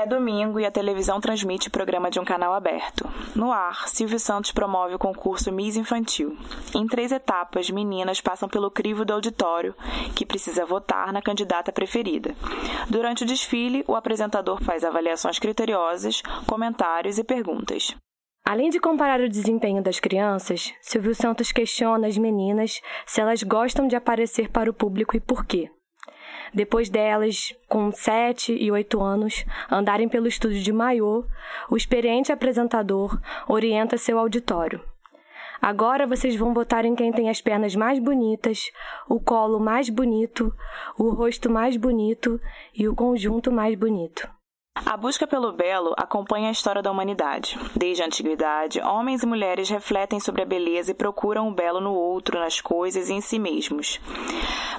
É domingo e a televisão transmite o programa de um canal aberto. No ar, Silvio Santos promove o concurso Miss Infantil. Em três etapas, meninas passam pelo crivo do auditório, que precisa votar na candidata preferida. Durante o desfile, o apresentador faz avaliações criteriosas, comentários e perguntas. Além de comparar o desempenho das crianças, Silvio Santos questiona as meninas se elas gostam de aparecer para o público e por quê. Depois delas, com 7 e 8 anos, andarem pelo estúdio de maiô, o experiente apresentador orienta seu auditório. Agora vocês vão votar em quem tem as pernas mais bonitas, o colo mais bonito, o rosto mais bonito e o conjunto mais bonito. A busca pelo belo acompanha a história da humanidade. Desde a antiguidade, homens e mulheres refletem sobre a beleza e procuram o belo no outro, nas coisas e em si mesmos.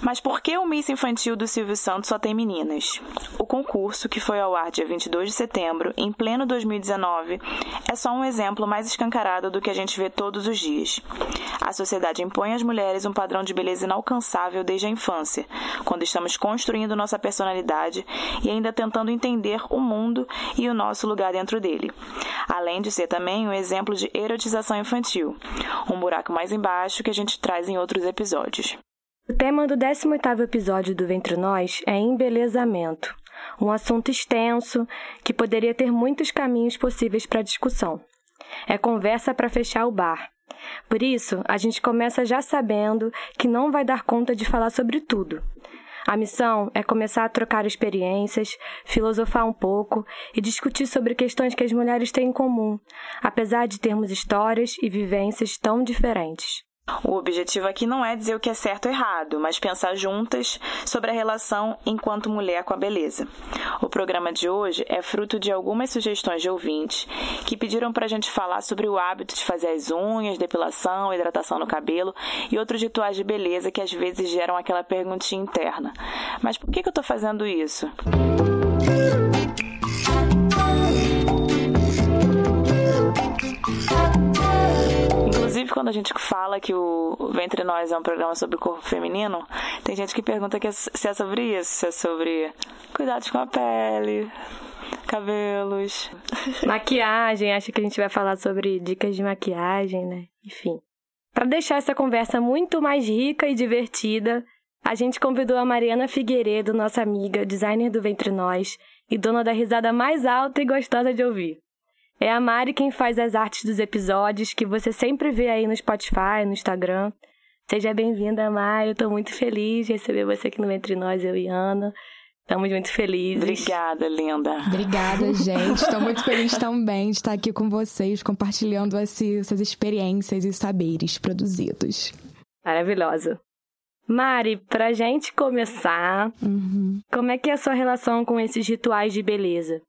Mas por que o Miss Infantil do Silvio Santos só tem meninas? O concurso, que foi ao ar dia 22 de setembro, em pleno 2019, é só um exemplo mais escancarado do que a gente vê todos os dias. A sociedade impõe às mulheres um padrão de beleza inalcançável desde a infância, quando estamos construindo nossa personalidade e ainda tentando entender o mundo e o nosso lugar dentro dele. Além de ser também um exemplo de erotização infantil, um buraco mais embaixo que a gente traz em outros episódios. O tema do 18º episódio do Ventre Nós é embelezamento, um assunto extenso que poderia ter muitos caminhos possíveis para discussão. É conversa para fechar o bar. Por isso, a gente começa já sabendo que não vai dar conta de falar sobre tudo. A missão é começar a trocar experiências, filosofar um pouco e discutir sobre questões que as mulheres têm em comum, apesar de termos histórias e vivências tão diferentes. O objetivo aqui não é dizer o que é certo ou errado, mas pensar juntas sobre a relação enquanto mulher com a beleza. O programa de hoje é fruto de algumas sugestões de ouvintes que pediram para a gente falar sobre o hábito de fazer as unhas, depilação, hidratação no cabelo e outros rituais de beleza que às vezes geram aquela perguntinha interna. Mas por que, que eu estou fazendo isso? Inclusive, quando a gente fala que o Ventre Nós é um programa sobre o corpo feminino, tem gente que pergunta que se é sobre isso, se é sobre cuidados com a pele, cabelos. Maquiagem, acho que a gente vai falar sobre dicas de maquiagem, né? Enfim. Para deixar essa conversa muito mais rica e divertida, a gente convidou a Mariana Figueiredo, nossa amiga, designer do Ventre Nós e dona da risada mais alta e gostosa de ouvir. É a Mari quem faz as artes dos episódios que você sempre vê aí no Spotify, no Instagram. Seja bem-vinda, Mari. Eu tô muito feliz de receber você aqui no Entre Nós, eu e Ana. Estamos muito felizes. Obrigada, linda. Obrigada, gente. Estou muito feliz também de estar aqui com vocês, compartilhando essas experiências e saberes produzidos. Maravilhosa. Mari, pra gente começar, uhum. como é que é a sua relação com esses rituais de beleza?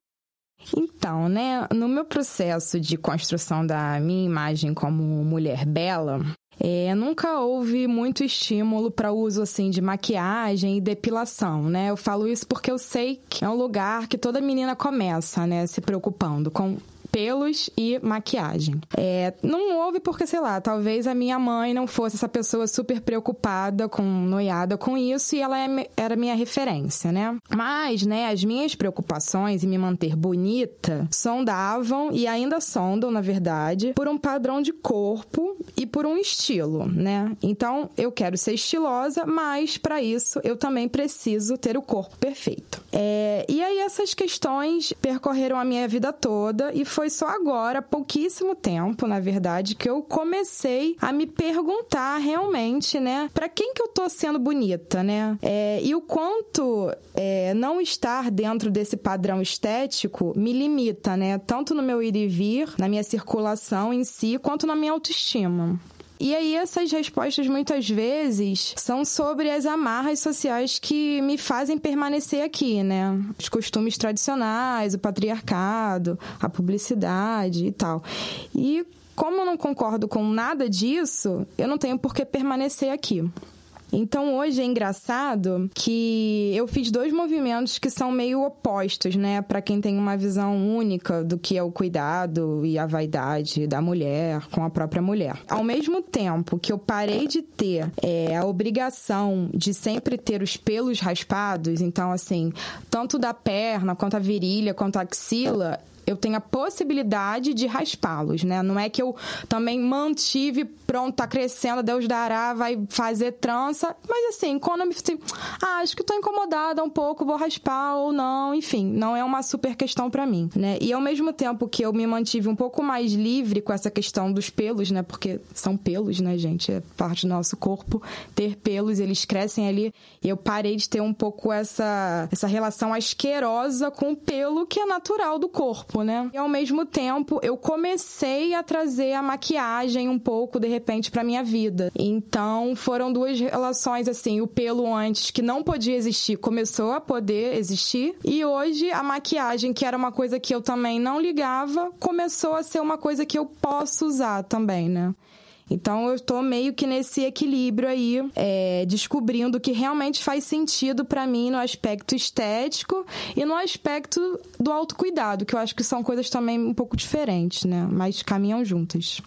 Então, né, no meu processo de construção da minha imagem como mulher bela, é, nunca houve muito estímulo para uso assim de maquiagem e depilação, né? Eu falo isso porque eu sei que é um lugar que toda menina começa, né, se preocupando com pelos e maquiagem. É, não houve porque, sei lá, talvez a minha mãe não fosse essa pessoa super preocupada, com noiada com isso, e ela é, era minha referência, né? Mas, né, as minhas preocupações em me manter bonita sondavam e ainda sondam, na verdade, por um padrão de corpo e por um estilo, né? Então, eu quero ser estilosa, mas para isso eu também preciso ter o corpo perfeito. É, e aí essas questões percorreram a minha vida toda e foi foi só agora, pouquíssimo tempo, na verdade, que eu comecei a me perguntar realmente, né, para quem que eu tô sendo bonita, né? É, e o quanto é, não estar dentro desse padrão estético me limita, né? Tanto no meu ir e vir, na minha circulação em si, quanto na minha autoestima. E aí essas respostas muitas vezes são sobre as amarras sociais que me fazem permanecer aqui, né? Os costumes tradicionais, o patriarcado, a publicidade e tal. E como eu não concordo com nada disso, eu não tenho por que permanecer aqui. Então hoje é engraçado que eu fiz dois movimentos que são meio opostos, né, para quem tem uma visão única do que é o cuidado e a vaidade da mulher com a própria mulher. Ao mesmo tempo que eu parei de ter é, a obrigação de sempre ter os pelos raspados, então assim, tanto da perna quanto a virilha quanto a axila, eu tenho a possibilidade de raspá-los, né? Não é que eu também mantive, pronto, tá crescendo, Deus dará, vai fazer trança. Mas assim, quando eu me assim, ah, acho que tô incomodada um pouco, vou raspar ou não, enfim, não é uma super questão para mim, né? E ao mesmo tempo que eu me mantive um pouco mais livre com essa questão dos pelos, né? Porque são pelos, né, gente? É parte do nosso corpo ter pelos, eles crescem ali. E eu parei de ter um pouco essa, essa relação asquerosa com o pelo que é natural do corpo né? E ao mesmo tempo, eu comecei a trazer a maquiagem um pouco, de repente, pra minha vida. Então, foram duas relações, assim, o pelo antes, que não podia existir, começou a poder existir. E hoje, a maquiagem, que era uma coisa que eu também não ligava, começou a ser uma coisa que eu posso usar também, né? Então eu estou meio que nesse equilíbrio aí, é, descobrindo que realmente faz sentido para mim no aspecto estético e no aspecto do autocuidado, que eu acho que são coisas também um pouco diferentes, né? Mas caminham juntas.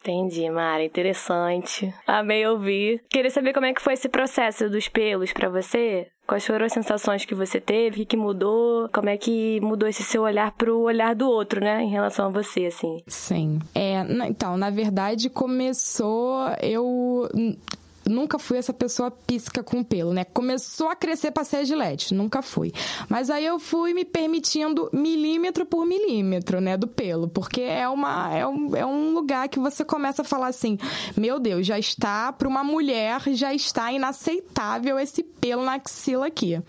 Entendi, Mara, interessante. Amei ouvir. Queria saber como é que foi esse processo dos pelos para você. Quais foram as sensações que você teve? O que, mudou? Como é que mudou esse seu olhar pro olhar do outro, né? Em relação a você, assim. Sim. É, então, na verdade, começou. Eu nunca fui essa pessoa pisca com pelo, né? Começou a crescer pra ser gilete, nunca fui. Mas aí eu fui me permitindo milímetro por milímetro, né, do pelo, porque é uma é um, é um lugar que você começa a falar assim: "Meu Deus, já está para uma mulher, já está inaceitável esse pelo na axila aqui".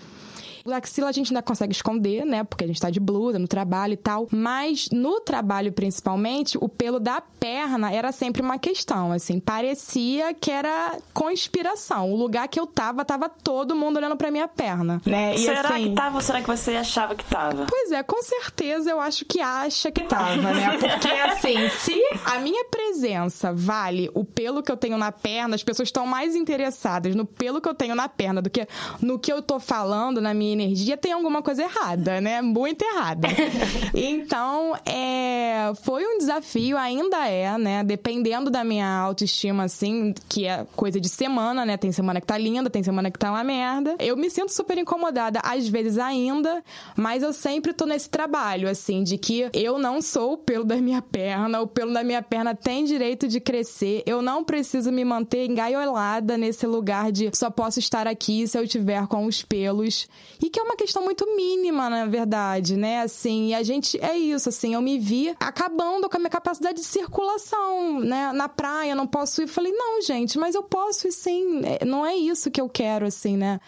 O axila a gente ainda consegue esconder, né? Porque a gente tá de blusa no trabalho e tal. Mas no trabalho, principalmente, o pelo da perna era sempre uma questão, assim. Parecia que era conspiração. O lugar que eu tava, tava todo mundo olhando pra minha perna, né? E será assim... que tava ou será que você achava que tava? Pois é, com certeza eu acho que acha que tava, né? Porque, assim, se a minha presença vale o pelo que eu tenho na perna, as pessoas estão mais interessadas no pelo que eu tenho na perna do que no que eu tô falando na minha energia, tem alguma coisa errada, né? Muito errada. então, é, foi um desafio, ainda é, né? Dependendo da minha autoestima, assim, que é coisa de semana, né? Tem semana que tá linda, tem semana que tá uma merda. Eu me sinto super incomodada, às vezes ainda, mas eu sempre tô nesse trabalho, assim, de que eu não sou o pelo da minha perna, o pelo da minha perna tem direito de crescer, eu não preciso me manter engaiolada nesse lugar de só posso estar aqui se eu tiver com os pelos. E que é uma questão muito mínima, na verdade, né? Assim, e a gente é isso, assim, eu me vi acabando com a minha capacidade de circulação, né? Na praia, não posso ir. Falei, não, gente, mas eu posso ir sim. É, não é isso que eu quero, assim, né?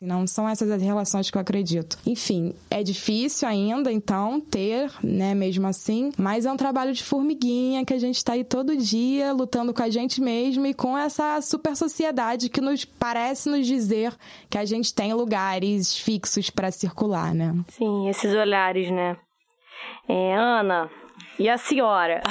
Não são essas as relações que eu acredito. Enfim, é difícil ainda, então, ter, né, mesmo assim, mas é um trabalho de formiguinha que a gente está aí todo dia lutando com a gente mesmo e com essa super sociedade que nos parece nos dizer que a gente tem lugares fixos para circular, né? Sim, esses olhares, né? É, Ana, e a senhora?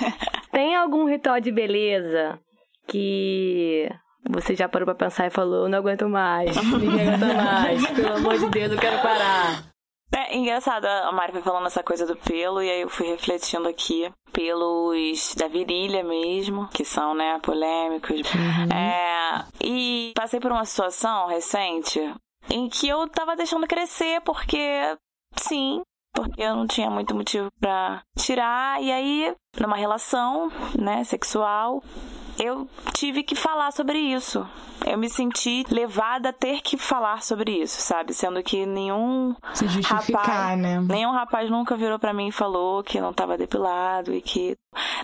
tem algum ritual de beleza que você já parou pra pensar e falou, não aguento mais, ninguém aguenta mais, pelo amor de Deus, eu quero parar. É engraçado, a Mari foi falando essa coisa do pelo, e aí eu fui refletindo aqui. Pelos da virilha mesmo, que são, né, polêmicos. Uhum. É, e passei por uma situação recente em que eu tava deixando crescer, porque, sim, porque eu não tinha muito motivo para tirar. E aí, numa relação, né, sexual, eu tive que falar sobre isso. Eu me senti levada a ter que falar sobre isso, sabe? Sendo que nenhum Se justificar, rapaz, né? Nenhum rapaz nunca virou para mim e falou que não tava depilado e que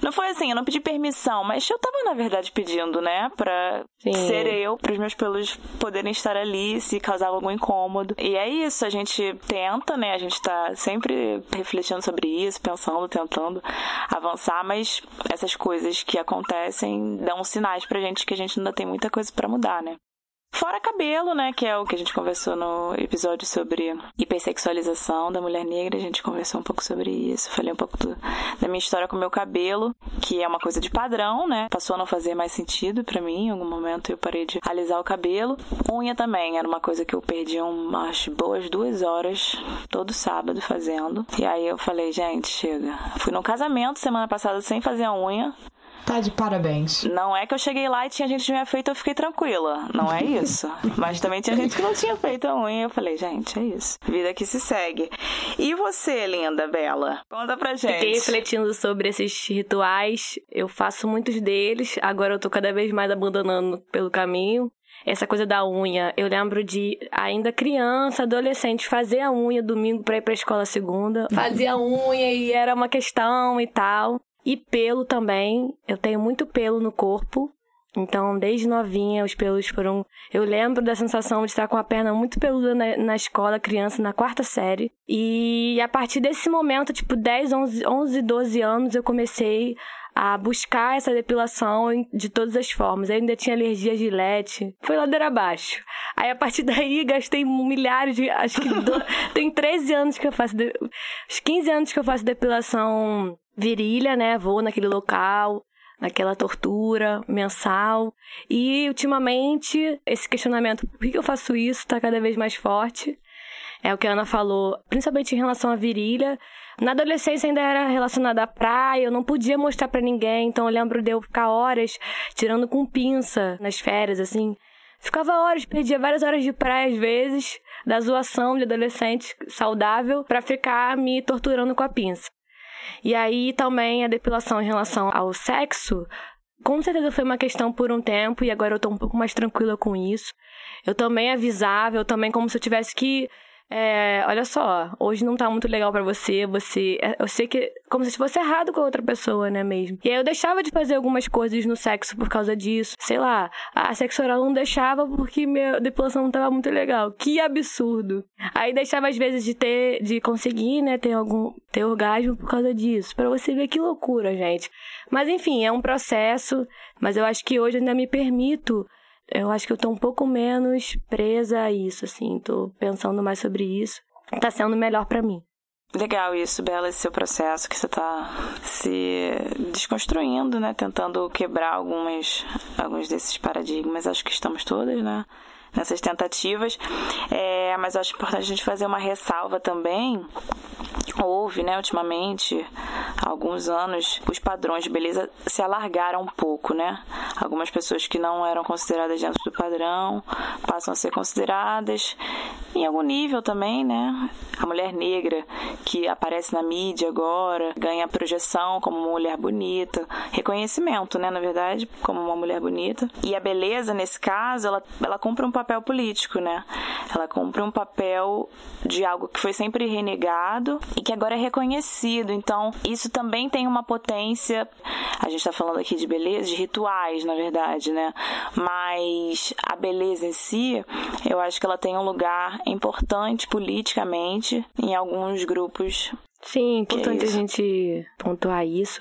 não foi assim, eu não pedi permissão, mas eu tava na verdade pedindo, né, para ser eu, para os meus pelos poderem estar ali se causava algum incômodo. E é isso, a gente tenta, né? A gente tá sempre refletindo sobre isso, pensando, tentando avançar, mas essas coisas que acontecem dão sinais pra gente que a gente ainda tem muita coisa para mudar, né? Fora cabelo, né? Que é o que a gente conversou no episódio sobre hipersexualização da mulher negra. A gente conversou um pouco sobre isso. Falei um pouco do, da minha história com o meu cabelo, que é uma coisa de padrão, né? Passou a não fazer mais sentido para mim. Em algum momento eu parei de alisar o cabelo. Unha também era uma coisa que eu perdi umas boas duas horas todo sábado fazendo. E aí eu falei, gente, chega. Fui num casamento semana passada sem fazer a unha. Tá de parabéns. Não é que eu cheguei lá e tinha gente que tinha feito, eu fiquei tranquila. Não é isso. Mas também tinha gente que não tinha feito a unha. Eu falei, gente, é isso. Vida que se segue. E você, linda, bela? Conta pra gente. Fiquei refletindo sobre esses rituais. Eu faço muitos deles. Agora eu tô cada vez mais abandonando pelo caminho essa coisa da unha. Eu lembro de, ainda criança, adolescente, fazer a unha domingo pra ir pra escola segunda. Fazia a unha e era uma questão e tal. E pelo também. Eu tenho muito pelo no corpo. Então, desde novinha, os pelos foram. Eu lembro da sensação de estar com a perna muito peluda na, na escola, criança, na quarta série. E a partir desse momento, tipo, 10, 11, 11 12 anos, eu comecei a buscar essa depilação de todas as formas. Eu ainda tinha alergia a gilete. Foi ladeira abaixo. Aí, a partir daí, gastei milhares de... Acho que do... tem 13 anos que eu faço... De... Os 15 anos que eu faço depilação virilha, né? Vou naquele local, naquela tortura mensal. E ultimamente, esse questionamento, por que eu faço isso, está cada vez mais forte. É o que a Ana falou, principalmente em relação à virilha. Na adolescência ainda era relacionada à praia, eu não podia mostrar para ninguém, então eu lembro de eu ficar horas tirando com pinça nas férias, assim. Ficava horas, perdia várias horas de praia às vezes, da zoação de adolescente saudável, para ficar me torturando com a pinça. E aí também a depilação em relação ao sexo, com certeza foi uma questão por um tempo e agora eu tô um pouco mais tranquila com isso. Eu também avisava, eu também como se eu tivesse que é, olha só, hoje não tá muito legal para você, você. É, eu sei que. Como se fosse errado com a outra pessoa, né, mesmo? E aí eu deixava de fazer algumas coisas no sexo por causa disso. Sei lá, a sexo oral não deixava porque minha depilação não tava muito legal. Que absurdo. Aí deixava às vezes de ter. de conseguir, né, ter algum. ter orgasmo por causa disso. para você ver que loucura, gente. Mas enfim, é um processo. Mas eu acho que hoje ainda me permito eu acho que eu tô um pouco menos presa a isso, assim, tô pensando mais sobre isso. Tá sendo melhor para mim. Legal isso, Bela, esse seu processo que você tá se desconstruindo, né? Tentando quebrar algumas, alguns desses paradigmas. Acho que estamos todas, né? Nessas tentativas. É, mas acho importante a gente fazer uma ressalva também houve, né, ultimamente, há alguns anos, os padrões de beleza se alargaram um pouco, né? Algumas pessoas que não eram consideradas dentro do padrão passam a ser consideradas em algum nível também, né? A mulher negra que aparece na mídia agora ganha projeção como uma mulher bonita, reconhecimento, né, na verdade, como uma mulher bonita. E a beleza, nesse caso, ela, ela cumpre um papel político, né? Ela cumpre um papel de algo que foi sempre renegado e que agora é reconhecido. Então, isso também tem uma potência. A gente está falando aqui de beleza, de rituais, na verdade, né? Mas a beleza em si, eu acho que ela tem um lugar importante politicamente em alguns grupos. Sim, é importante é a gente pontuar isso.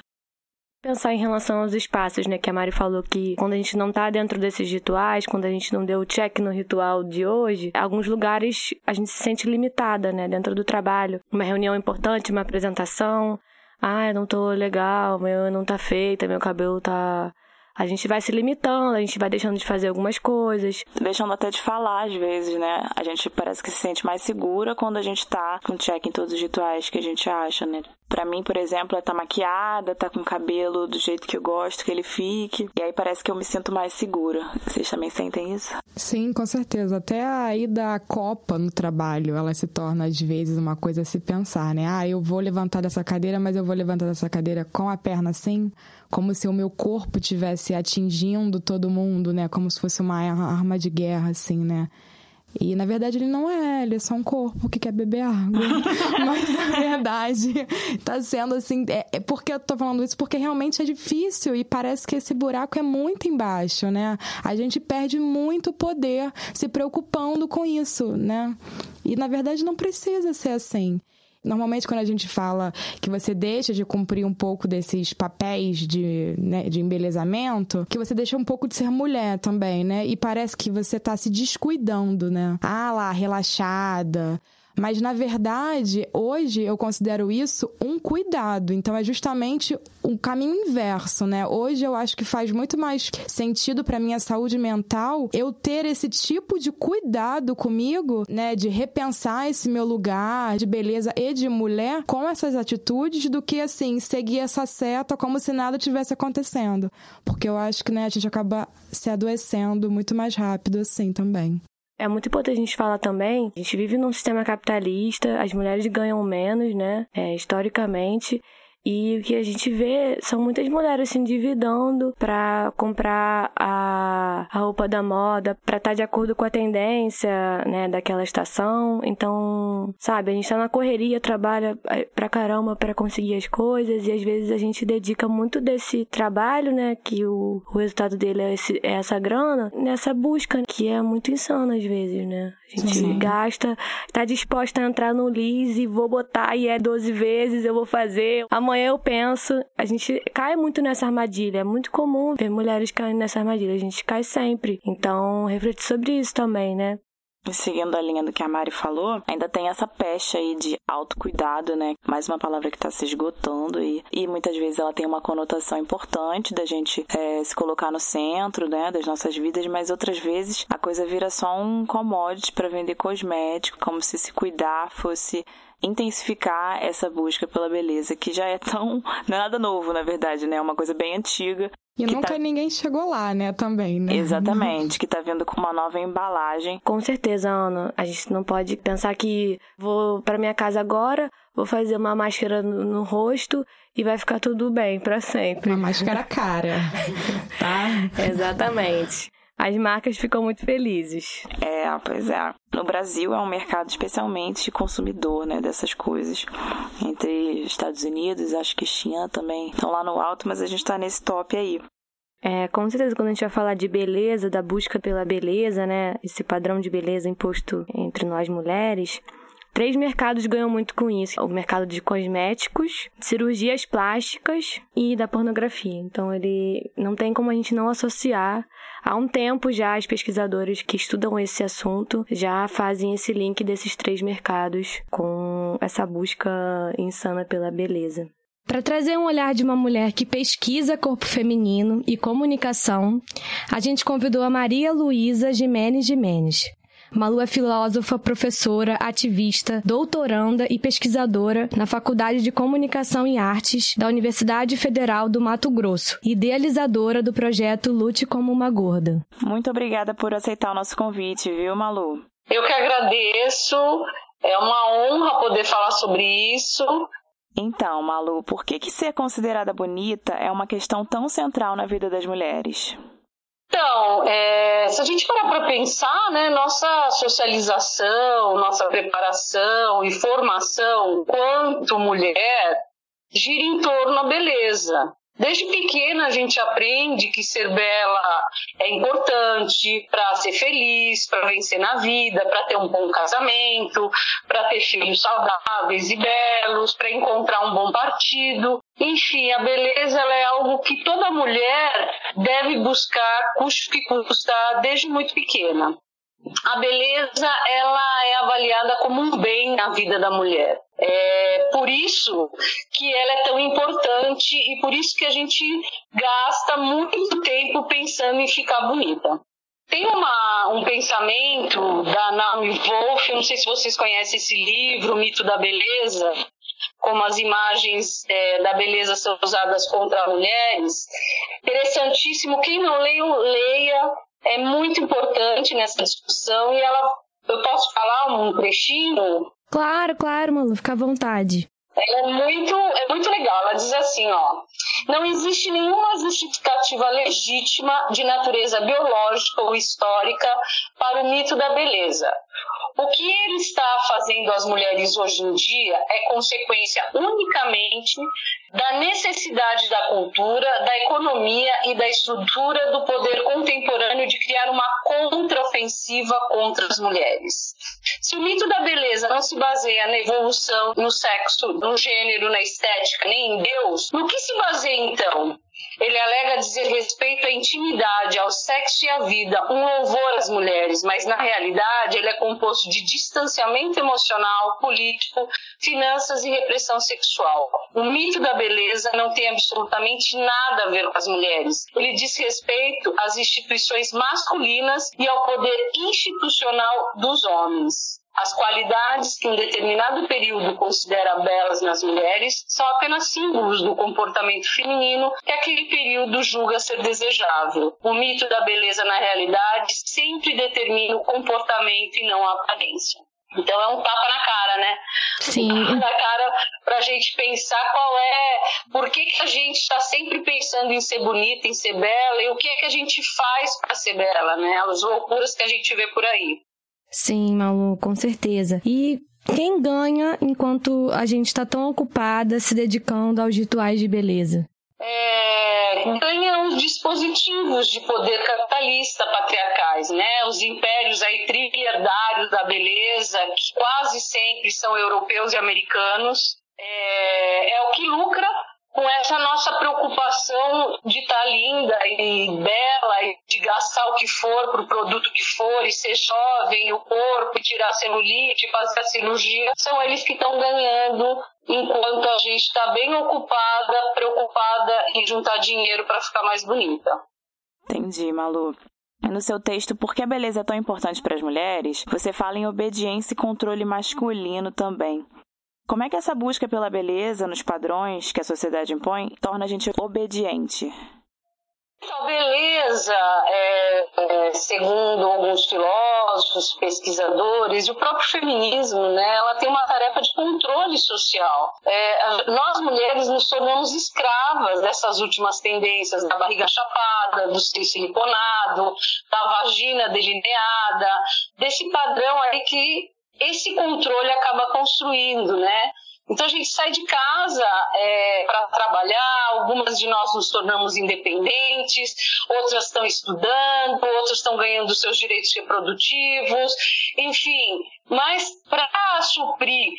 Pensar em relação aos espaços, né? Que a Mari falou que quando a gente não tá dentro desses rituais, quando a gente não deu o check no ritual de hoje, alguns lugares a gente se sente limitada, né? Dentro do trabalho. Uma reunião importante, uma apresentação. Ah, eu não tô legal, meu não tá feita, meu cabelo tá a gente vai se limitando, a gente vai deixando de fazer algumas coisas. Deixando até de falar às vezes, né? A gente parece que se sente mais segura quando a gente tá com check em todos os rituais que a gente acha, né? Pra mim, por exemplo, é tá maquiada, tá com o cabelo do jeito que eu gosto que ele fique. E aí parece que eu me sinto mais segura. Vocês também sentem isso? Sim, com certeza. Até a ida à copa no trabalho, ela se torna às vezes uma coisa a se pensar, né? Ah, eu vou levantar dessa cadeira, mas eu vou levantar dessa cadeira com a perna assim, como se o meu corpo tivesse atingindo todo mundo, né? Como se fosse uma arma de guerra, assim, né? E na verdade ele não é, ele é só um corpo que quer beber água. Mas na verdade tá sendo assim. É, é, porque eu tô falando isso porque realmente é difícil e parece que esse buraco é muito embaixo, né? A gente perde muito poder se preocupando com isso, né? E na verdade não precisa ser assim. Normalmente, quando a gente fala que você deixa de cumprir um pouco desses papéis de, né, de embelezamento, que você deixa um pouco de ser mulher também, né? E parece que você tá se descuidando, né? Ah lá, relaxada mas na verdade, hoje eu considero isso um cuidado. Então é justamente um caminho inverso, né? Hoje eu acho que faz muito mais sentido para minha saúde mental eu ter esse tipo de cuidado comigo, né, de repensar esse meu lugar de beleza e de mulher com essas atitudes do que assim seguir essa seta como se nada tivesse acontecendo, porque eu acho que né, a gente acaba se adoecendo muito mais rápido assim também. É muito importante a gente falar também, a gente vive num sistema capitalista, as mulheres ganham menos, né, é, historicamente, e o que a gente vê são muitas mulheres se endividando para comprar a, a roupa da moda, para estar tá de acordo com a tendência, né, daquela estação. Então, sabe, a gente tá na correria, trabalha é, pra caramba para conseguir as coisas e às vezes a gente dedica muito desse trabalho, né, que o, o resultado dele é, esse, é essa grana, nessa busca, que é muito insana às vezes, né? A gente Sim. gasta, tá disposta a entrar no LIS e vou botar e é 12 vezes, eu vou fazer. Amanhã eu penso. A gente cai muito nessa armadilha. É muito comum ver mulheres caindo nessa armadilha. A gente cai sempre. Então, refletir sobre isso também, né? Seguindo a linha do que a Mari falou, ainda tem essa pecha aí de autocuidado, né? Mais uma palavra que está se esgotando e, e muitas vezes ela tem uma conotação importante da gente é, se colocar no centro, né, das nossas vidas, mas outras vezes a coisa vira só um commodity para vender cosmético, como se se cuidar fosse intensificar essa busca pela beleza, que já é tão. Não é nada novo, na verdade, né? É uma coisa bem antiga. E nunca tá... ninguém chegou lá, né, também, né? Exatamente, que tá vindo com uma nova embalagem. Com certeza, Ana. A gente não pode pensar que vou para minha casa agora, vou fazer uma máscara no, no rosto e vai ficar tudo bem para sempre. Uma máscara cara, tá? Exatamente as marcas ficam muito felizes. É, pois é. No Brasil é um mercado especialmente consumidor, né, dessas coisas. Entre Estados Unidos, acho que China também estão lá no alto, mas a gente está nesse top aí. É, com certeza, quando a gente vai falar de beleza, da busca pela beleza, né, esse padrão de beleza imposto entre nós mulheres, Três mercados ganham muito com isso: o mercado de cosméticos, cirurgias plásticas e da pornografia. Então, ele não tem como a gente não associar Há um tempo já as pesquisadoras que estudam esse assunto já fazem esse link desses três mercados com essa busca insana pela beleza. Para trazer um olhar de uma mulher que pesquisa corpo feminino e comunicação, a gente convidou a Maria Luísa Jimenez Jimenez. Malu é filósofa, professora, ativista, doutoranda e pesquisadora na Faculdade de Comunicação e Artes da Universidade Federal do Mato Grosso, idealizadora do projeto Lute como uma Gorda. Muito obrigada por aceitar o nosso convite, viu, Malu? Eu que agradeço. É uma honra poder falar sobre isso. Então, Malu, por que, que ser considerada bonita é uma questão tão central na vida das mulheres? Então, é, se a gente parar para pensar, né, nossa socialização, nossa preparação e formação quanto mulher gira em torno da beleza. Desde pequena a gente aprende que ser bela é importante para ser feliz, para vencer na vida, para ter um bom casamento, para ter filhos saudáveis e belos, para encontrar um bom partido. Enfim, a beleza é algo que toda mulher deve buscar, custe que custar, desde muito pequena a beleza ela é avaliada como um bem na vida da mulher. É por isso que ela é tão importante e por isso que a gente gasta muito tempo pensando em ficar bonita. Tem uma, um pensamento da Naomi Wolf, não sei se vocês conhecem esse livro, O Mito da Beleza, como as imagens é, da beleza são usadas contra mulheres. Interessantíssimo. Quem não leu, leia é muito importante nessa discussão e ela. Eu posso falar um trechinho? Claro, claro, Malu, fica à vontade. Ela é muito, é muito legal. Ela diz assim, ó. Não existe nenhuma justificativa legítima de natureza biológica ou histórica para o mito da beleza. O que ele está fazendo às mulheres hoje em dia é consequência unicamente da necessidade da cultura, da economia e da estrutura do poder contemporâneo de criar uma contraofensiva contra as mulheres. Se o mito da beleza não se baseia na evolução, no sexo, no gênero, na estética, nem em Deus, no que se baseia então? Ele alega dizer respeito à intimidade, ao sexo e à vida, um louvor às mulheres, mas na realidade ele é composto de distanciamento emocional, político, finanças e repressão sexual. O mito da beleza não tem absolutamente nada a ver com as mulheres. Ele diz respeito às instituições masculinas e ao poder institucional dos homens. As qualidades que um determinado período considera belas nas mulheres são apenas símbolos do comportamento feminino que aquele período julga ser desejável. O mito da beleza na realidade sempre determina o comportamento e não a aparência. Então é um tapa na cara, né? Sim. Um tapa na cara pra gente pensar qual é, por que, que a gente está sempre pensando em ser bonita, em ser bela, e o que é que a gente faz para ser bela, né? As loucuras que a gente vê por aí. Sim, Malu, com certeza. E quem ganha enquanto a gente está tão ocupada se dedicando aos rituais de beleza? É, ganham os dispositivos de poder capitalista patriarcais, né? Os impérios aí trilhardários da beleza, que quase sempre são europeus e americanos, é, é o que lucra com essa nossa preocupação de estar tá linda e bela gastar o que for para o produto que for e ser jovem, o corpo, tirar celulite, fazer a cirurgia, são eles que estão ganhando enquanto a gente está bem ocupada, preocupada em juntar dinheiro para ficar mais bonita. Entendi, Malu. No seu texto Por que a beleza é tão importante para as mulheres, você fala em obediência e controle masculino também. Como é que essa busca pela beleza nos padrões que a sociedade impõe torna a gente obediente? A beleza, é, é, segundo alguns filósofos, pesquisadores e o próprio feminismo, né, ela tem uma tarefa de controle social. É, nós mulheres nos tornamos escravas dessas últimas tendências da barriga chapada, do ser siliconado, da vagina delineada, desse padrão aí que esse controle acaba construindo, né? Então a gente sai de casa é, para trabalhar, algumas de nós nos tornamos independentes, outras estão estudando, outras estão ganhando seus direitos reprodutivos, enfim. Mas para suprir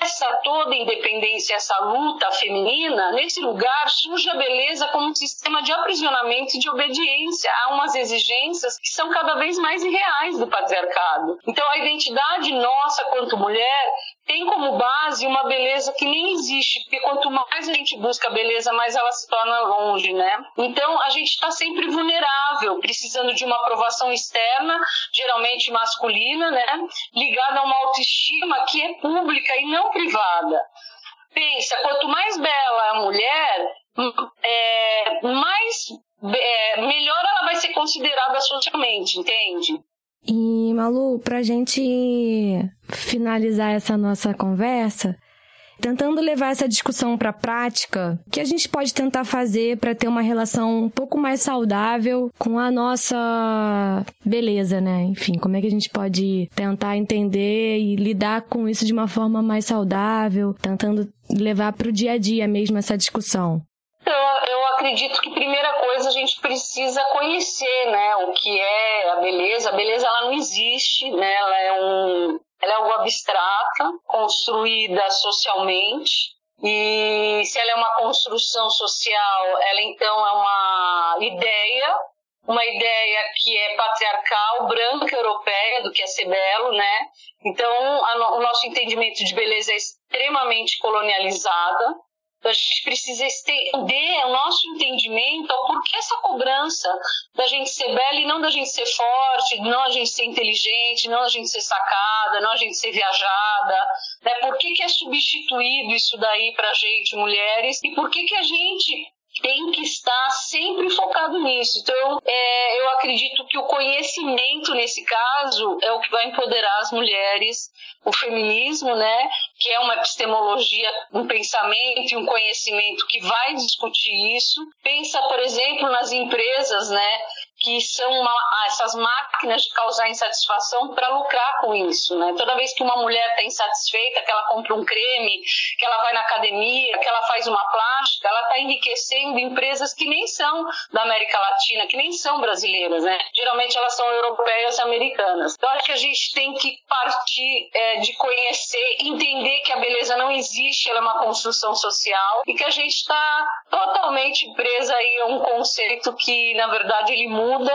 essa toda independência, essa luta feminina, nesse lugar surge a beleza como um sistema de aprisionamento e de obediência a umas exigências que são cada vez mais irreais do patriarcado. Então a identidade nossa quanto mulher tem como base uma beleza que nem existe, porque quanto mais a gente busca a beleza, mais ela se torna longe, né? Então a gente está sempre vulnerável, precisando de uma aprovação externa, geralmente masculina, né? Ligada a uma autoestima que é pública e não privada. Pensa, quanto mais bela a mulher, é, mais é, melhor ela vai ser considerada socialmente, entende? E Malu, pra gente finalizar essa nossa conversa, tentando levar essa discussão para a prática, o que a gente pode tentar fazer para ter uma relação um pouco mais saudável com a nossa beleza, né? Enfim, como é que a gente pode tentar entender e lidar com isso de uma forma mais saudável, tentando levar para o dia a dia mesmo essa discussão? Eu, eu acredito que primeira coisa a gente precisa conhecer, né, o que é a beleza. A beleza ela não existe, né? Ela é um ela é algo abstrata, construída socialmente. E se ela é uma construção social, ela então é uma ideia, uma ideia que é patriarcal, branca, europeia, do que é ser belo, né? Então, a, o nosso entendimento de beleza é extremamente colonializada a gente precisa estender o nosso entendimento ao porquê essa cobrança da gente ser bela e não da gente ser forte, não a gente ser inteligente, não a gente ser sacada, não a gente ser viajada, né? Por que, que é substituído isso daí pra gente, mulheres, e por que, que a gente tem que estar sempre focado nisso. Então, é, eu acredito que o conhecimento, nesse caso, é o que vai empoderar as mulheres, o feminismo, né, que é uma epistemologia, um pensamento e um conhecimento que vai discutir isso. Pensa, por exemplo, nas empresas, né, que são uma, essas máquinas de causar insatisfação para lucrar com isso, né? Toda vez que uma mulher está insatisfeita, que ela compra um creme, que ela vai na academia, que ela faz uma plástica, ela está enriquecendo empresas que nem são da América Latina, que nem são brasileiras, né? Geralmente elas são europeias e americanas. Então acho que a gente tem que partir é, de conhecer, entender que a beleza não existe, ela é uma construção social e que a gente está totalmente presa aí a um conceito que na verdade ele muda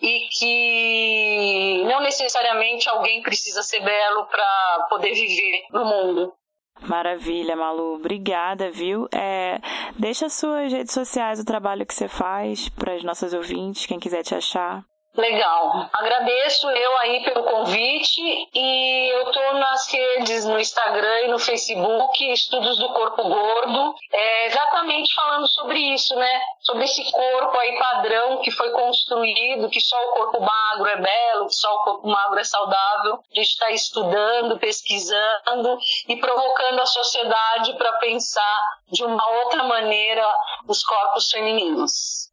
e que não necessariamente alguém precisa ser belo para poder viver no mundo. Maravilha, Malu. Obrigada, viu? É, deixa suas redes sociais, o trabalho que você faz para as nossas ouvintes, quem quiser te achar. Legal. Agradeço eu aí pelo convite e eu tô nas redes, no Instagram e no Facebook, Estudos do Corpo Gordo, é, exatamente falando sobre isso, né? Sobre esse corpo aí padrão que foi construído, que só o corpo magro é belo, que só o corpo magro é saudável. A gente está estudando, pesquisando e provocando a sociedade para pensar de uma outra maneira os corpos femininos.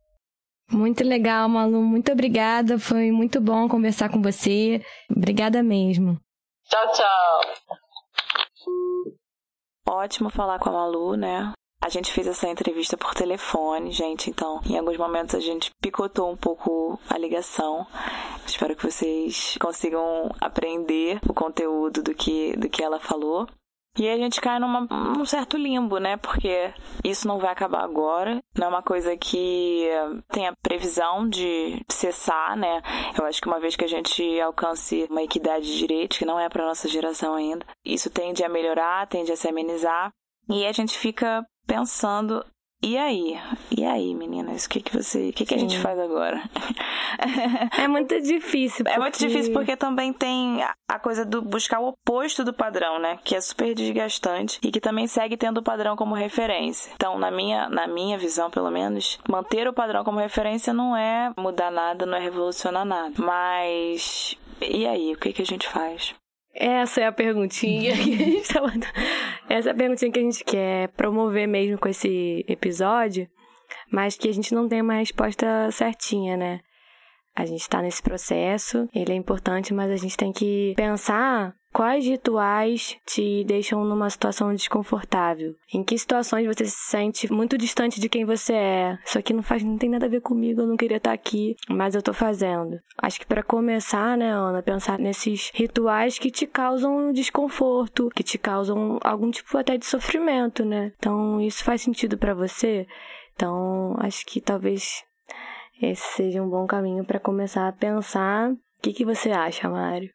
Muito legal, Malu. Muito obrigada. Foi muito bom conversar com você. Obrigada mesmo. Tchau, tchau. Ótimo falar com a Malu, né? A gente fez essa entrevista por telefone, gente, então em alguns momentos a gente picotou um pouco a ligação. Espero que vocês consigam aprender o conteúdo do que, do que ela falou. E a gente cai numa, num certo limbo, né? Porque isso não vai acabar agora. Não é uma coisa que tenha previsão de cessar, né? Eu acho que uma vez que a gente alcance uma equidade de direitos, que não é para nossa geração ainda, isso tende a melhorar, tende a se amenizar. E a gente fica pensando e aí? E aí, meninas? O que, que você. O que, que a gente faz agora? É muito difícil. Porque... É muito difícil porque também tem a coisa do buscar o oposto do padrão, né? Que é super desgastante e que também segue tendo o padrão como referência. Então, na minha, na minha visão, pelo menos, manter o padrão como referência não é mudar nada, não é revolucionar nada. Mas. E aí? O que, que a gente faz? Essa é a perguntinha que a gente tá Essa é a perguntinha que a gente quer promover mesmo com esse episódio, mas que a gente não tem uma resposta certinha, né? A gente está nesse processo, ele é importante, mas a gente tem que pensar quais rituais te deixam numa situação desconfortável. Em que situações você se sente muito distante de quem você é. Isso aqui não faz, não tem nada a ver comigo, eu não queria estar aqui, mas eu tô fazendo. Acho que para começar, né, Ana, pensar nesses rituais que te causam desconforto, que te causam algum tipo até de sofrimento, né? Então, isso faz sentido para você? Então, acho que talvez esse seja um bom caminho para começar a pensar. O que, que você acha, Mário?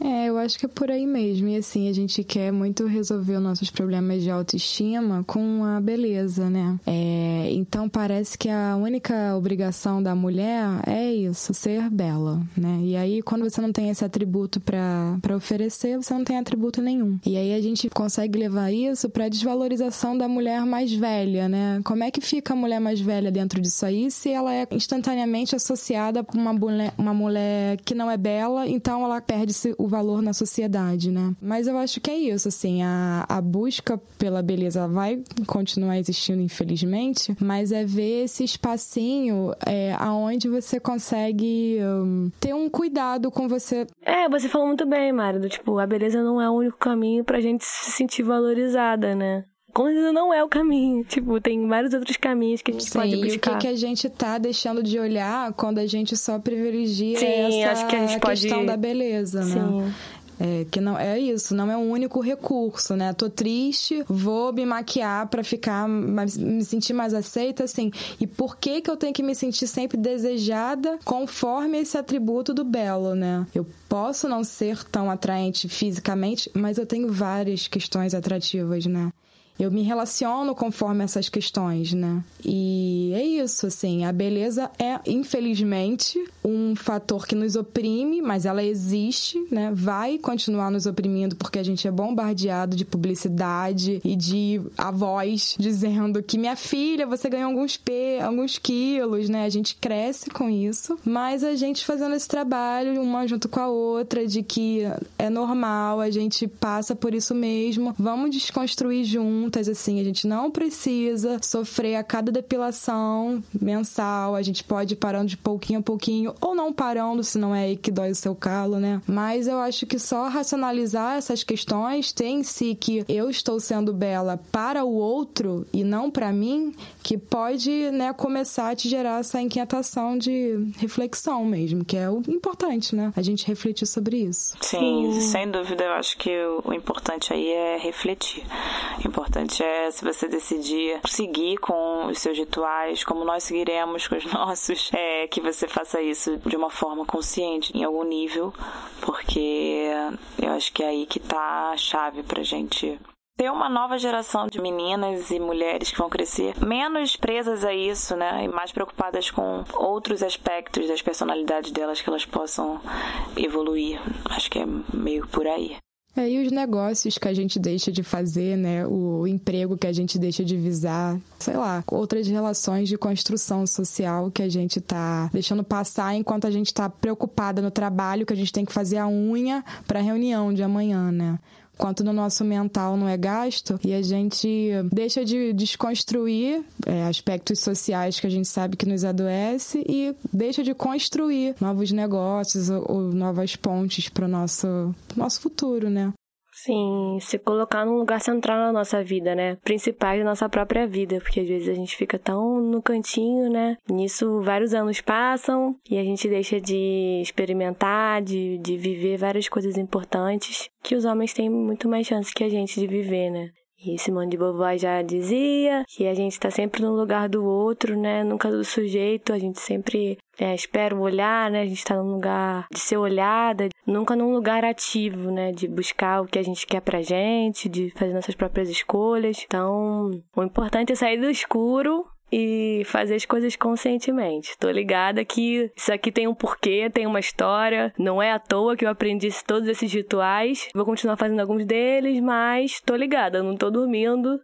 É, eu acho que é por aí mesmo. E assim, a gente quer muito resolver os nossos problemas de autoestima com a beleza, né? É, então parece que a única obrigação da mulher é isso, ser bela, né? E aí, quando você não tem esse atributo para oferecer, você não tem atributo nenhum. E aí a gente consegue levar isso pra desvalorização da mulher mais velha, né? Como é que fica a mulher mais velha dentro disso aí se ela é instantaneamente associada com uma mulher, uma mulher que não é bela, então ela perde-se o valor na sociedade, né? Mas eu acho que é isso, assim, a, a busca pela beleza vai continuar existindo, infelizmente, mas é ver esse espacinho é, aonde você consegue um, ter um cuidado com você. É, você falou muito bem, Mário, do, tipo, a beleza não é o único caminho pra gente se sentir valorizada, né? Certeza não é o caminho. Tipo, tem vários outros caminhos que a gente Sim, pode buscar. E o que, que a gente tá deixando de olhar quando a gente só privilegia Sim, essa acho que a gente questão pode... da beleza, Sim. né? É, que não é isso, não é um único recurso, né? Tô triste, vou me maquiar para ficar mais, me sentir mais aceita, assim. E por que que eu tenho que me sentir sempre desejada conforme esse atributo do belo, né? Eu posso não ser tão atraente fisicamente, mas eu tenho várias questões atrativas, né? Eu me relaciono conforme essas questões, né? E é isso, assim, a beleza é, infelizmente, um fator que nos oprime, mas ela existe, né? Vai continuar nos oprimindo porque a gente é bombardeado de publicidade e de avós dizendo que minha filha, você ganhou alguns P, alguns quilos, né? A gente cresce com isso, mas a gente fazendo esse trabalho uma junto com a outra de que é normal, a gente passa por isso mesmo, vamos desconstruir juntos juntas, assim, a gente não precisa sofrer a cada depilação mensal, a gente pode ir parando de pouquinho a pouquinho, ou não parando, se não é aí que dói o seu calo, né? Mas eu acho que só racionalizar essas questões, ter em si que eu estou sendo bela para o outro e não para mim, que pode, né, começar a te gerar essa inquietação de reflexão mesmo, que é o importante, né? A gente refletir sobre isso. Sim, Sim. sem dúvida, eu acho que o importante aí é refletir. O importante é se você decidir seguir com os seus rituais, como nós seguiremos com os nossos, é que você faça isso de uma forma consciente, em algum nível, porque eu acho que é aí que tá a chave pra gente ter uma nova geração de meninas e mulheres que vão crescer menos presas a isso, né? E mais preocupadas com outros aspectos das personalidades delas que elas possam evoluir. Acho que é meio por aí. É, e os negócios que a gente deixa de fazer, né? O emprego que a gente deixa de visar, sei lá, outras relações de construção social que a gente tá deixando passar enquanto a gente tá preocupada no trabalho, que a gente tem que fazer a unha para a reunião de amanhã, né? Quanto no nosso mental não é gasto e a gente deixa de desconstruir é, aspectos sociais que a gente sabe que nos adoece e deixa de construir novos negócios ou, ou novas pontes para o nosso, nosso futuro, né? Sim, se colocar num lugar central na nossa vida, né? Principais da nossa própria vida, porque às vezes a gente fica tão no cantinho, né? Nisso vários anos passam e a gente deixa de experimentar, de, de viver várias coisas importantes que os homens têm muito mais chance que a gente de viver, né? E Simone de Beauvoir já dizia que a gente está sempre no lugar do outro, né? Nunca do sujeito. A gente sempre é, espera o olhar, né? A gente está num lugar de ser olhada, nunca num lugar ativo, né? De buscar o que a gente quer pra gente, de fazer nossas próprias escolhas. Então, o importante é sair do escuro e fazer as coisas conscientemente. Tô ligada que isso aqui tem um porquê, tem uma história. Não é à toa que eu aprendi todos esses rituais. Vou continuar fazendo alguns deles, mas tô ligada, não tô dormindo.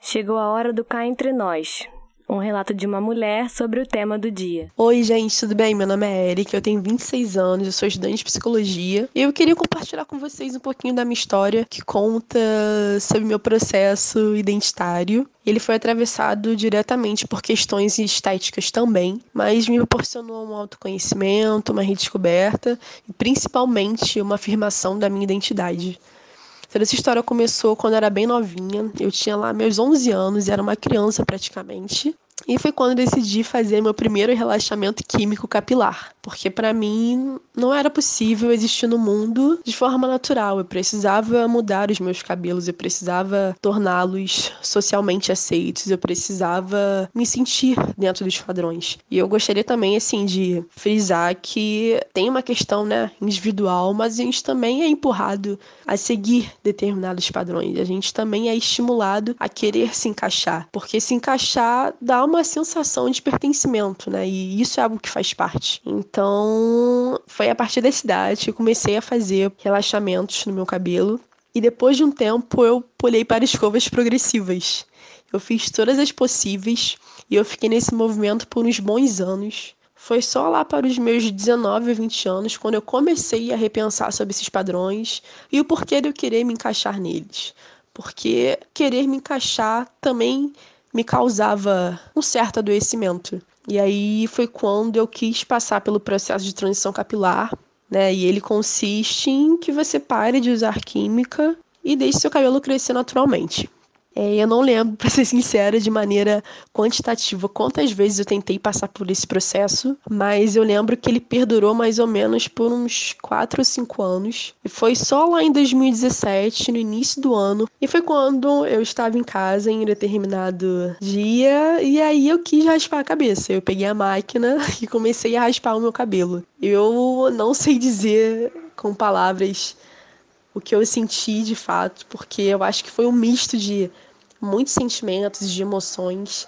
Chegou a hora do cá entre nós um relato de uma mulher sobre o tema do dia. Oi, gente, tudo bem? Meu nome é Eric, eu tenho 26 anos, eu sou estudante de psicologia e eu queria compartilhar com vocês um pouquinho da minha história que conta sobre meu processo identitário. Ele foi atravessado diretamente por questões estéticas também, mas me proporcionou um autoconhecimento, uma redescoberta e principalmente uma afirmação da minha identidade. Toda essa história começou quando eu era bem novinha. Eu tinha lá meus 11 anos, era uma criança praticamente. E foi quando decidi fazer meu primeiro relaxamento químico capilar, porque para mim não era possível existir no mundo de forma natural. Eu precisava mudar os meus cabelos, eu precisava torná-los socialmente aceitos, eu precisava me sentir dentro dos padrões. E eu gostaria também assim de frisar que tem uma questão, né, individual, mas a gente também é empurrado a seguir determinados padrões. A gente também é estimulado a querer se encaixar, porque se encaixar dá uma sensação de pertencimento, né? E isso é algo que faz parte. Então, foi a partir dessa idade que comecei a fazer relaxamentos no meu cabelo. E depois de um tempo, eu pulei para escovas progressivas. Eu fiz todas as possíveis e eu fiquei nesse movimento por uns bons anos. Foi só lá para os meus 19 20 anos quando eu comecei a repensar sobre esses padrões e o porquê de eu querer me encaixar neles. Porque querer me encaixar também me causava um certo adoecimento. E aí foi quando eu quis passar pelo processo de transição capilar, né? E ele consiste em que você pare de usar química e deixe seu cabelo crescer naturalmente. É, eu não lembro, para ser sincera, de maneira quantitativa quantas vezes eu tentei passar por esse processo, mas eu lembro que ele perdurou mais ou menos por uns 4 ou 5 anos. E foi só lá em 2017, no início do ano, e foi quando eu estava em casa em um determinado dia, e aí eu quis raspar a cabeça. Eu peguei a máquina e comecei a raspar o meu cabelo. Eu não sei dizer com palavras o que eu senti de fato, porque eu acho que foi um misto de muitos sentimentos, de emoções,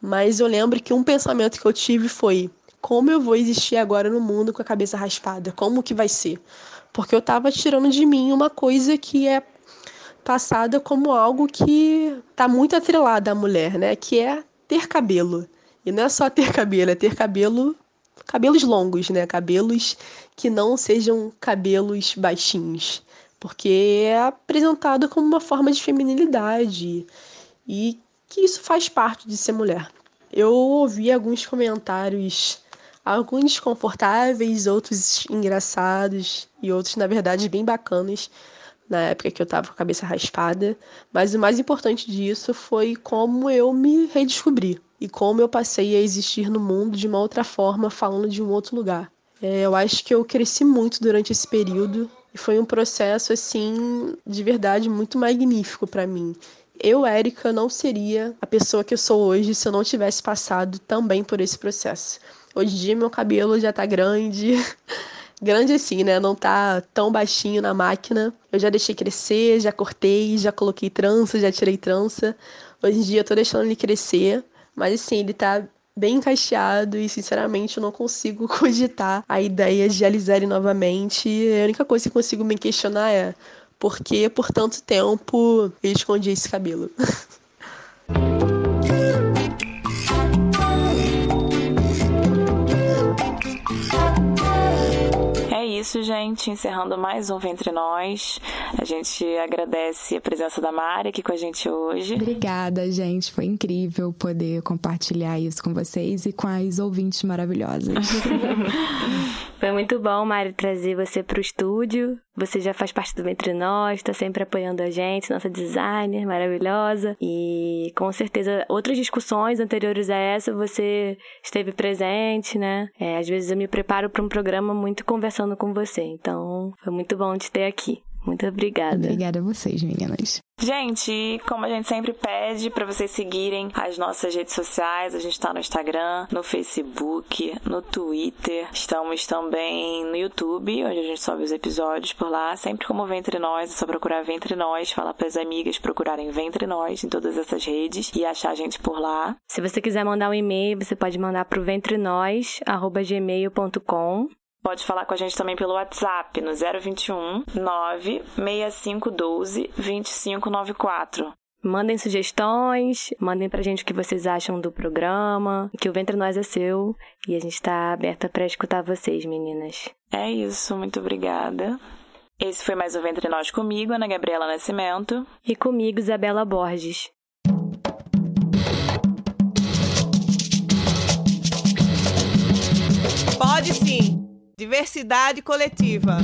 mas eu lembro que um pensamento que eu tive foi: como eu vou existir agora no mundo com a cabeça raspada? Como que vai ser? Porque eu estava tirando de mim uma coisa que é passada como algo que está muito atrelada à mulher, né? Que é ter cabelo. E não é só ter cabelo, é ter cabelo cabelos longos, né? Cabelos que não sejam cabelos baixinhos, porque é apresentado como uma forma de feminilidade e que isso faz parte de ser mulher. Eu ouvi alguns comentários, alguns desconfortáveis, outros engraçados e outros, na verdade, bem bacanas na época que eu tava com a cabeça raspada, mas o mais importante disso foi como eu me redescobri e como eu passei a existir no mundo de uma outra forma, falando de um outro lugar. É, eu acho que eu cresci muito durante esse período e foi um processo assim de verdade muito magnífico para mim. Eu, Érica, não seria a pessoa que eu sou hoje se eu não tivesse passado também por esse processo. Hoje em dia meu cabelo já tá grande, grande assim, né? Não tá tão baixinho na máquina. Eu já deixei crescer, já cortei, já coloquei trança, já tirei trança. Hoje em dia eu tô deixando ele crescer, mas assim, ele tá bem encaixado e sinceramente eu não consigo cogitar a ideia de alisar ele novamente. A única coisa que consigo me questionar é por que por tanto tempo eu escondi esse cabelo. isso, gente. Encerrando mais um Ventre Nós. A gente agradece a presença da Mari aqui com a gente hoje. Obrigada, gente. Foi incrível poder compartilhar isso com vocês e com as ouvintes maravilhosas. Foi muito bom, Mari, trazer você para o estúdio. Você já faz parte do Ventre Nós, está sempre apoiando a gente, nossa designer maravilhosa. E com certeza outras discussões anteriores a essa você esteve presente, né? É, às vezes eu me preparo para um programa muito conversando com você. Então foi muito bom te ter aqui. Muito obrigada. Obrigada a vocês, meninas. Gente, como a gente sempre pede para vocês seguirem as nossas redes sociais, a gente está no Instagram, no Facebook, no Twitter, estamos também no YouTube, onde a gente sobe os episódios por lá, sempre como Ventre Nós, é só procurar Ventre Nós, falar para as amigas procurarem Ventre Nós em todas essas redes e achar a gente por lá. Se você quiser mandar um e-mail, você pode mandar para o ventrenós@gmail.com Pode falar com a gente também pelo WhatsApp no 021 96512 2594. Mandem sugestões, mandem pra gente o que vocês acham do programa, que o Ventre Nós é seu e a gente tá aberta para escutar vocês, meninas. É isso, muito obrigada. Esse foi mais o Ventre Nós comigo, Ana Gabriela Nascimento. E comigo, Isabela Borges. Pode sim! Diversidade coletiva.